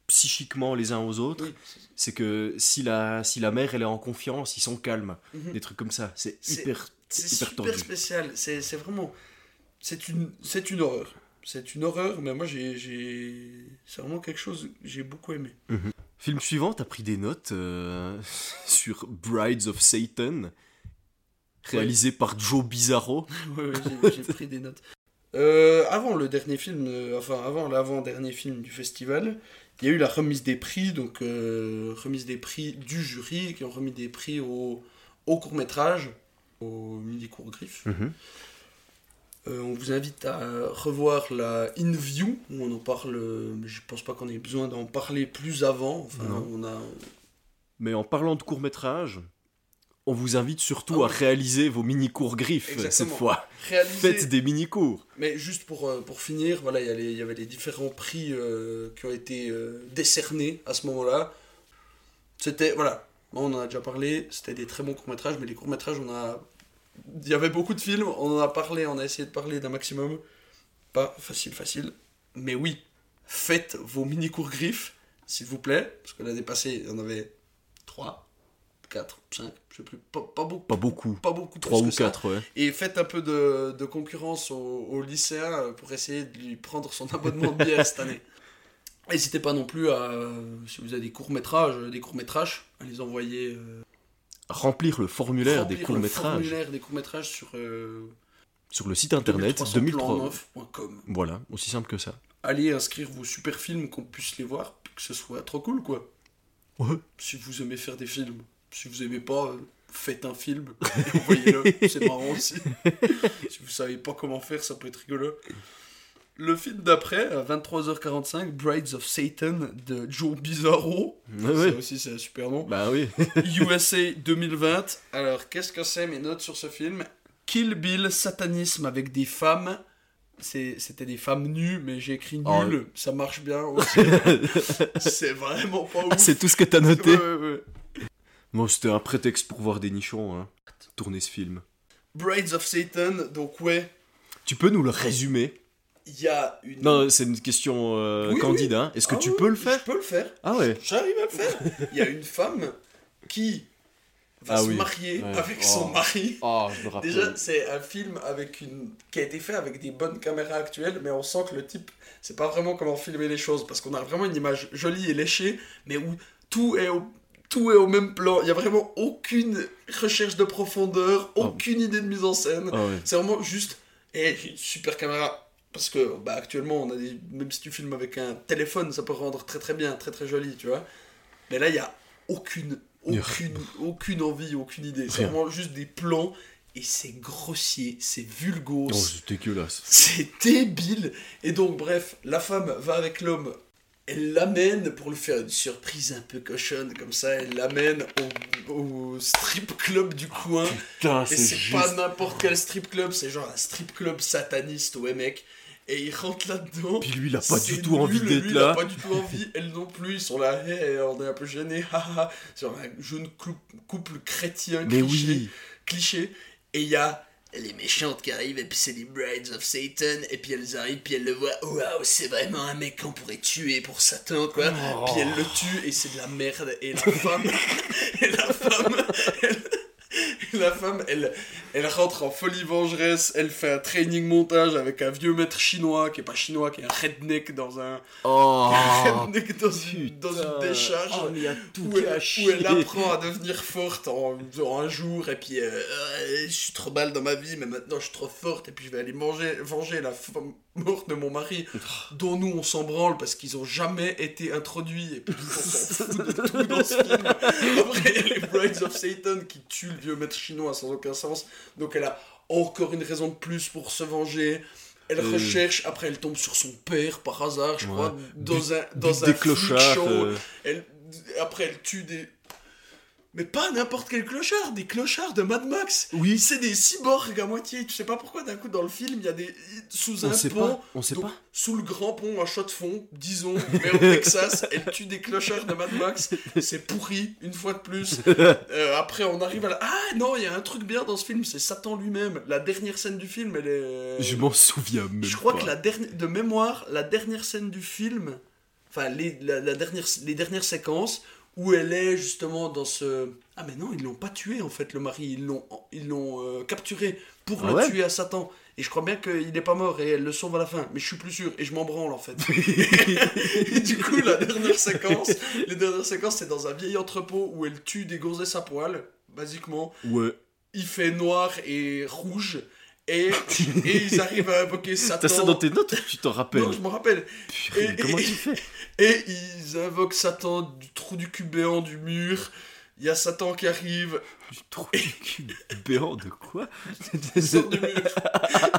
psychiquement les uns aux autres. Oui, C'est que si la, si la mère elle est en confiance, ils sont calmes. Mhm. Des trucs comme ça. C'est hyper, c'est hyper super spécial. C'est vraiment. C'est une, une horreur. C'est une horreur, mais moi, j'ai. C'est vraiment quelque chose que j'ai beaucoup aimé. Film suivant, t'as pris des notes euh, sur Brides of Satan, réalisé par Joe Bizarro. Ouais, ouais, j'ai- pris des notes. Euh, avant le dernier film, euh, enfin avant l'avant-dernier film du festival, il y a eu la remise des prix, donc euh, remise des prix du jury, qui ont remis des prix au, au court-métrage, au mini-court griffe. Mhm. On vous invite à revoir la In-View, où on en parle, mais je pense pas qu'on ait besoin d'en parler plus avant. Enfin, Non. on a... Mais en parlant de court métrage, on vous invite surtout Ah à réaliser vos mini-cours griffes Exactement. cette fois. Faites des mini-cours. Mais juste pour, euh, pour finir, voilà, il y, avait les différents prix euh, qui ont été euh, décernés à ce moment-là. C'était, voilà, on en a déjà parlé, c'était des très bons courts-métrages, mais les courts-métrages, on a... Il y avait beaucoup de films, on en a parlé, on a essayé de parler d'un maximum. Pas facile, facile. Mais oui, faites vos mini-cours griffes, s'il vous plaît, parce que l'année passée, il y en avait 3, 4, 5, je sais plus, pas, pas beaucoup. Pas beaucoup. Pas beaucoup, plus 3 ou que ça. 4, ouais. Et faites un peu de, de concurrence aux, aux lycéens euh, pour essayer de lui prendre son abonnement de bière cette année. N'hésitez pas non plus à, euh, si vous avez des courts-métrages, euh, des courts-métrages, à les envoyer. euh, Remplir le formulaire remplir des le courts-métrages formulaire des courts-métrages sur euh, sur le site internet 2003. 2309.com. Voilà, aussi simple que ça. Allez inscrire vos super films, qu'on puisse les voir, que ce soit trop cool quoi. Ouais. Si vous aimez faire des films, si vous aimez pas, faites un film et envoyez-le, c'est marrant aussi. si vous savez pas comment faire, ça peut être rigolo. Le film d'après, à 23h45, Brides of Satan de Joe Bizarro. Ouais, Ça ouais. aussi, c'est un super nom. Bah oui. USA 2020. Alors, qu'est-ce que c'est mes notes sur ce film? Kill Bill, satanisme avec des femmes. C'était des femmes nues, mais j'ai écrit Oh. nul. Ça marche bien aussi. c'est vraiment pas ouf. Ah, c'est tout ce que t'as noté. Ouais, Bon, c'était un prétexte pour voir des nichons, hein. Tourner ce film. Brides of Satan, donc ouais, Tu peux nous le résumer? Il y a une. Non, c'est une question euh, Oui, candide, hein. Est-ce que Ah tu oui, peux le faire? Je peux le faire. Ah ouais. J'arrive à le faire. Il y a une femme qui va Ah se marier Ouais. avec Oh. son mari. Ah, je me rappelle. Déjà, c'est un film avec une... qui a été fait avec des bonnes caméras actuelles, mais on sent que le type, c'est pas vraiment comment filmer les choses, parce qu'on a vraiment une image jolie et léchée, mais où tout est au, tout est au même plan. Il y a vraiment aucune recherche de profondeur, aucune idée de mise en scène. Ah. C'est vraiment juste, et une super caméra. Parce que bah, actuellement, on a des... même si tu filmes avec un téléphone, ça peut rendre très très bien, très très joli, tu vois. Mais là, il y a aucune, aucune, aucune envie, aucune idée. C'est vraiment juste des plans et c'est grossier, c'est vulgose, Oh, c'est dégueulasse. c'est débile. Et donc, bref, la femme va avec l'homme, elle l'amène pour lui faire une surprise un peu cochonne, comme ça, elle l'amène au, au strip club du coin. Putain, Et c'est pas n'importe quel strip club, c'est genre un strip club sataniste, ouais mec. Et il rentre là-dedans. Puis lui, il a pas c'est du tout envie d'être lui, il a là. pas du tout envie, elle non plus, ils sont là, hey, on est un peu gênés, haha. Sur un jeune couple chrétien Mais cliché, oui. cliché. Et il y a les méchantes qui arrivent, et puis c'est les Brides of Satan, et puis elles arrivent, puis elles le voient, waouh, c'est vraiment un mec qu'on pourrait tuer pour Satan, quoi. Oh. Puis elles le tuent, et c'est de la merde, et la femme, et la femme, elle, la femme, elle, elle rentre en folie vengeresse, elle fait un training montage avec un vieux maître chinois, qui est pas chinois, qui est un redneck dans un... Oh, redneck dans une, dans une décharge. Oh, mais y a tout où, elle, où elle apprend à devenir forte en, en un jour, et puis euh, Euh, je suis trop mal dans ma vie, mais maintenant je suis trop forte, et puis je vais aller manger, venger la femme morte de mon mari, dont nous on s'en branle parce qu'ils ont jamais été introduits, et puis on s'en fout de tout dans ce film. Après, les Brides of Satan qui tuent le maître chinois sans aucun sens, donc elle a encore une raison de plus pour se venger. Elle Euh. recherche, après elle tombe sur son père par hasard, je Ouais. crois, dans un, dans un des show. euh, Elle, après, elle tue des. Mais pas n'importe quel clochard, des clochards de Mad Max. Oui. C'est des cyborgs à moitié. Tu sais pas pourquoi d'un coup dans le film il y a des sous un On sait pont. pas. On sait donc, pas. Sous le grand pont, un shot de fond, disons, mais au Texas, elle tue des clochards de Mad Max. C'est pourri, une fois de plus. Euh, après, on arrive à la. Ah non, il y a un truc bien dans ce film, c'est Satan lui-même. La dernière scène du film, elle est. Je m'en souviens même Je crois pas. que la dernière, de mémoire, la dernière scène du film, enfin les, la, la dernière, les dernières séquences où elle est justement dans ce. Ah mais non, ils l'ont pas tué en fait le mari, ils l'ont, ils l'ont euh, capturé pour Ah le ouais tuer à Satan. Et je crois bien qu'il n'est pas mort et elle le sauve à la fin, mais je suis plus sûr et je m'en branle en fait. et du coup, la dernière séquence, les dernières séquences, c'est dans un vieil entrepôt où elle tue des gonzesses à poil, basiquement Ouais. il fait noir et rouge et, et ils arrivent à invoquer Satan. T'as ça dans tes notes Tu t'en rappelles Non, je me rappelle. Purée, et- Comment et- tu fais Et ils invoquent Satan du trou du cul béant du mur. Il y a Satan qui arrive, Du trou du cul béant de quoi il sort du mur,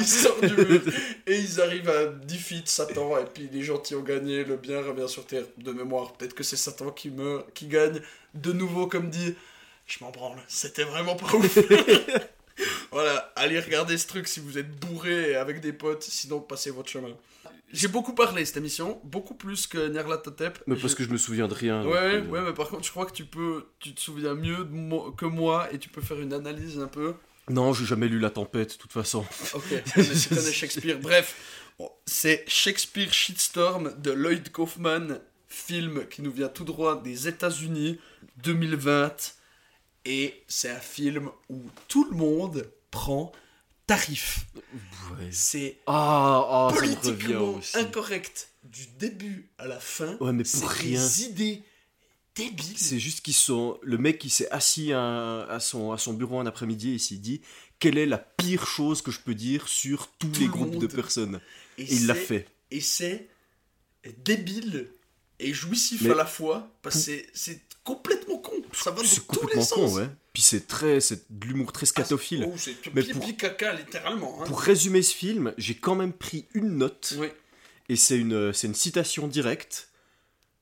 il sort du mur, et ils arrivent à defeat Satan, et puis les gentils ont gagné, le bien revient sur terre de mémoire. Peut-être que c'est Satan qui meurt, qui gagne. De nouveau, comme dit, je m'en branle, c'était vraiment pas ouf. voilà, allez regarder ce truc si vous êtes bourré avec des potes, sinon passez votre chemin. J'ai beaucoup parlé cette émission, beaucoup plus que Nyarlathotep. Mais parce que je me souviens de rien. Ouais, euh, ouais, mais par contre, je crois que tu peux, tu te souviens mieux de mo- que moi et tu peux faire une analyse un peu. Non, j'ai jamais lu La Tempête, de toute façon. Ok, connais- tu connais Shakespeare. Bref, bon, c'est Shakespeare Shitstorm de Lloyd Kaufman, film qui nous vient tout droit des États-Unis, 2020. Et c'est un film où tout le monde prend tarif. Ouais. C'est Ah, ah, politiquement incorrect du début à la fin. Ouais, mais pour rien. des idées débiles. C'est juste qu'ils sont. Le mec qui s'est assis à, à son, à son bureau un après-midi et s'est dit quelle est la pire chose que je peux dire sur tous Tout les le groupes de personnes? Et il l'a fait. Et c'est débile et jouissif Mais- à la fois, parce que c'est- complètement. Ça va dans C'est tous les sens. con, ouais. Puis c'est très. C'est de l'humour très scatophile. Oh, c'est Mais pipi pour- caca, littéralement. hein. Pour résumer ce film, j'ai quand même pris une note. Oui. Et c'est une, c'est une citation directe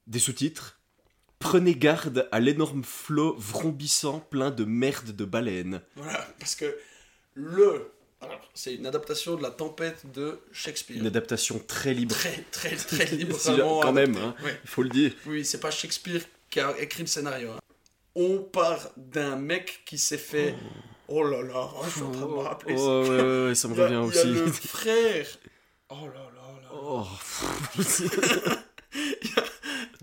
des sous-titres. Prenez garde à l'énorme flot vrombissant plein de merde de baleines. Voilà, parce que le... alors, C'est une adaptation de La Tempête de Shakespeare. Une adaptation très libre. Très, très, très libre. Quand même, adaptée. hein. Ouais. Il faut le dire. Oui, c'est pas Shakespeare qui a écrit le scénario. hein. On part d'un mec qui s'est fait... Oh là là, oh, je suis en train de me rappeler. Oh, ouais, ouais, ouais, ça me revient il y a aussi. le frère... Oh là là là. Oh,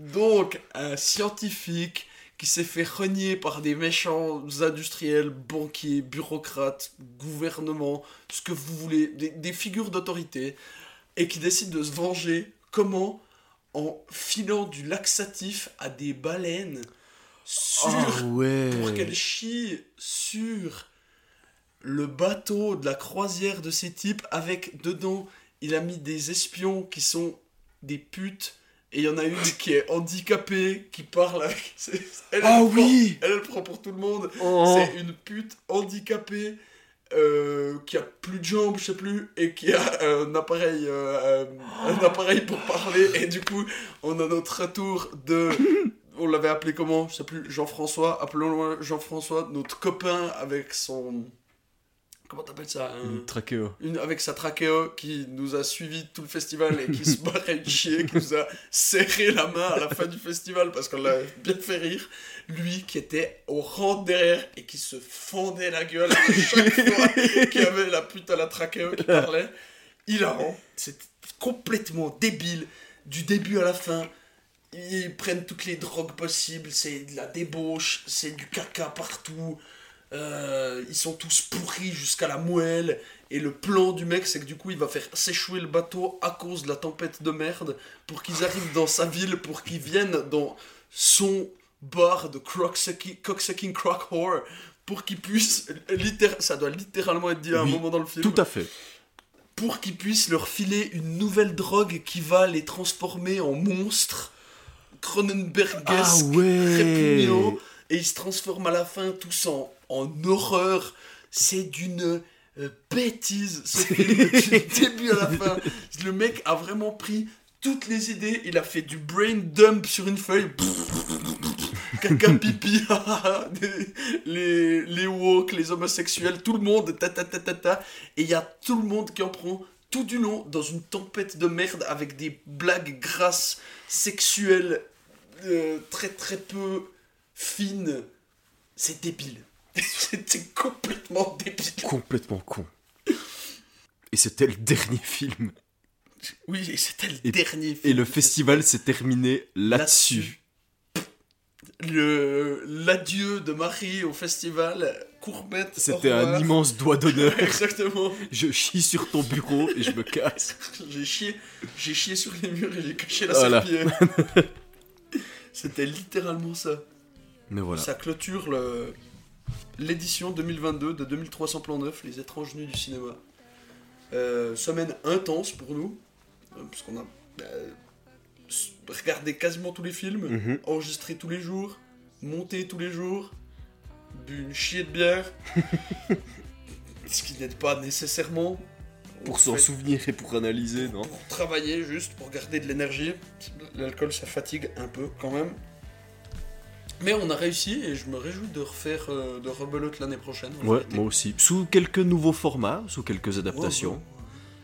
Donc, un scientifique qui s'est fait renier par des méchants industriels, banquiers, bureaucrates, gouvernements, ce que vous voulez, des, des figures d'autorité, et qui décide de se venger. Comment? En filant du laxatif à des baleines sur, Ah ouais. pour qu'elles chient sur le bateau de la croisière de ces types, avec dedans, il a mis des espions qui sont des putes. Et il y en a une qui est handicapée, qui parle avec... c'est- Elle, Ah elle prend- oui Elle, elle prend pour tout le monde. Oh. C'est une pute handicapée euh, qui a plus de jambes, je sais plus, et qui a un appareil, euh, un appareil pour parler. Et du coup, on a notre retour de. On l'avait appelé comment? Je sais plus. Jean-François. Appelons-le Jean-François, notre copain avec son. Comment t'appelles ça? Un- Une trachéo. une, avec sa trachéo qui nous a suivi tout le festival et qui se barrait de chier, qui nous a serré la main à la fin du festival parce qu'on l'a bien fait rire. Lui qui était au rang derrière et qui se fendait la gueule à chaque fois qu'il y avait la pute à la trachéo qui parlait. Hilarant. C'est complètement débile du début à la fin. Ils prennent toutes les drogues possibles, c'est de la débauche, c'est du caca partout. Euh, ils sont tous pourris jusqu'à la moelle. Et le plan du mec, c'est que du coup, il va faire s'échouer le bateau à cause de la tempête de merde pour qu'ils arrivent dans sa ville, pour qu'ils viennent dans son bar de cocksucking crock whore, pour qu'ils puissent. ça doit littéralement être dit à un Oui, moment dans le film Tout à fait. pour qu'ils puissent leur filer une nouvelle drogue qui va les transformer en monstres Cronenbergesque, Ah ouais. et ils se transforment à la fin tous en, en horreur. C'est d'une euh, bêtise ce film, du début à la fin. Le mec a vraiment pris toutes les idées, il a fait du brain dump sur une feuille. Caca pipi, les, les woke, les homosexuels, tout le monde, ta ta ta ta ta. Et il y a tout le monde qui en prend tout du long dans une tempête de merde avec des blagues grasses, sexuelles, euh, très très peu fines. C'est débile. C'était complètement débile. Complètement con. Et c'était le dernier film. Oui, c'était le Et- dernier film. Et le festival s'est terminé là-dessus. Le l'adieu de Marie au festival, courbette. C'était un immense doigt d'honneur. Exactement. Je chie sur ton bureau et je me casse. J'ai chié, j'ai chié sur les murs et j'ai caché la Voilà. C'était littéralement ça. Mais voilà. Ça clôture le- l'édition 2022 de 2300 plans neufs, les étranges nuits du cinéma. Euh, semaine intense pour nous, euh, parce qu'on a euh, regardé quasiment tous les films, Mhm. enregistré tous les jours, monté tous les jours, bu une chier de bière. Ce qui n'aide pas nécessairement. Pour s'en souvenir et pour analyser, non pour travailler juste, pour garder de l'énergie. L'alcool, ça fatigue un peu quand même. Mais on a réussi et je me réjouis de refaire euh, de rebelote l'année prochaine. Ouais, moi aussi. Sous quelques nouveaux formats, sous quelques adaptations. Ouais, ouais.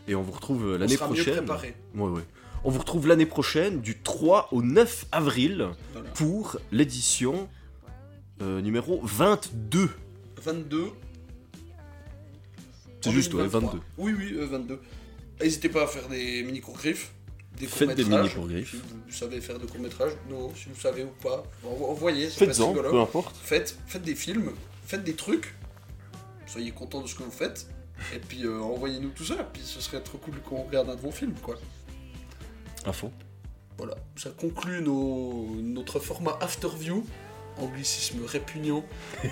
Et on vous retrouve euh, On l'année mieux prochaine. préparé. Ouais, ouais. On vous retrouve l'année prochaine du 3 au 9 avril Voilà. pour l'édition euh, numéro 22. 22. C'est juste, ouais, 2023. 22. Oui, oui, euh, 22. N'hésitez pas à faire des mini courts griffes. Des Faites des courts-métrages. mini courts-griffes. Si vous savez faire des courts métrages, non, si vous savez ou pas, en- envoyez, Faites-en, peu importe. Faites, faites des films, faites des trucs, soyez contents de ce que vous faites, et puis euh, envoyez-nous tout ça, puis ce serait trop cool qu'on regarde un de vos films, quoi. À fond. Voilà, ça conclut nos- notre format Afterview, anglicisme répugnant,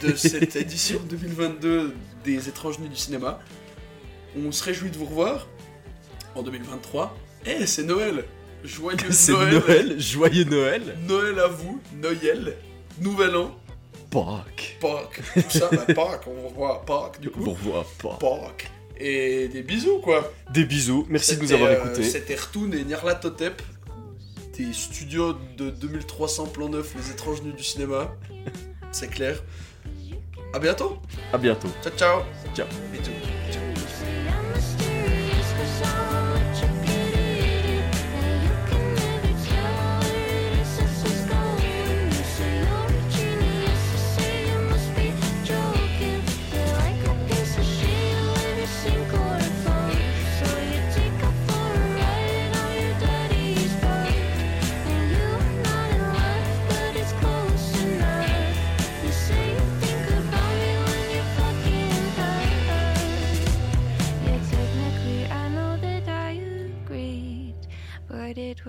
de cette édition 2022 des Étranges Nuits du Cinéma. On se réjouit de vous revoir en 2023. Eh, c'est Noël Joyeux C'est Noël Noël. joyeux Noël. Noël à vous, Noël, Nouvel An, Pâques. Pâques, tout ça, bah, Pâques, on revoit Pâques du coup. Vous revoit Pâques. Pâques. Et des bisous quoi. Des bisous, merci de nous avoir euh, écoutés. C'était Rtoon et Nyarlathotep, des studios de 2300 plans neufs, les étranges nuits du cinéma. C'est clair. À bientôt. À bientôt. Ciao ciao. Ciao. Bisous.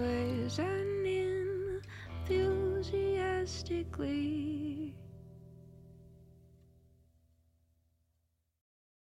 But it was an enthusiastically.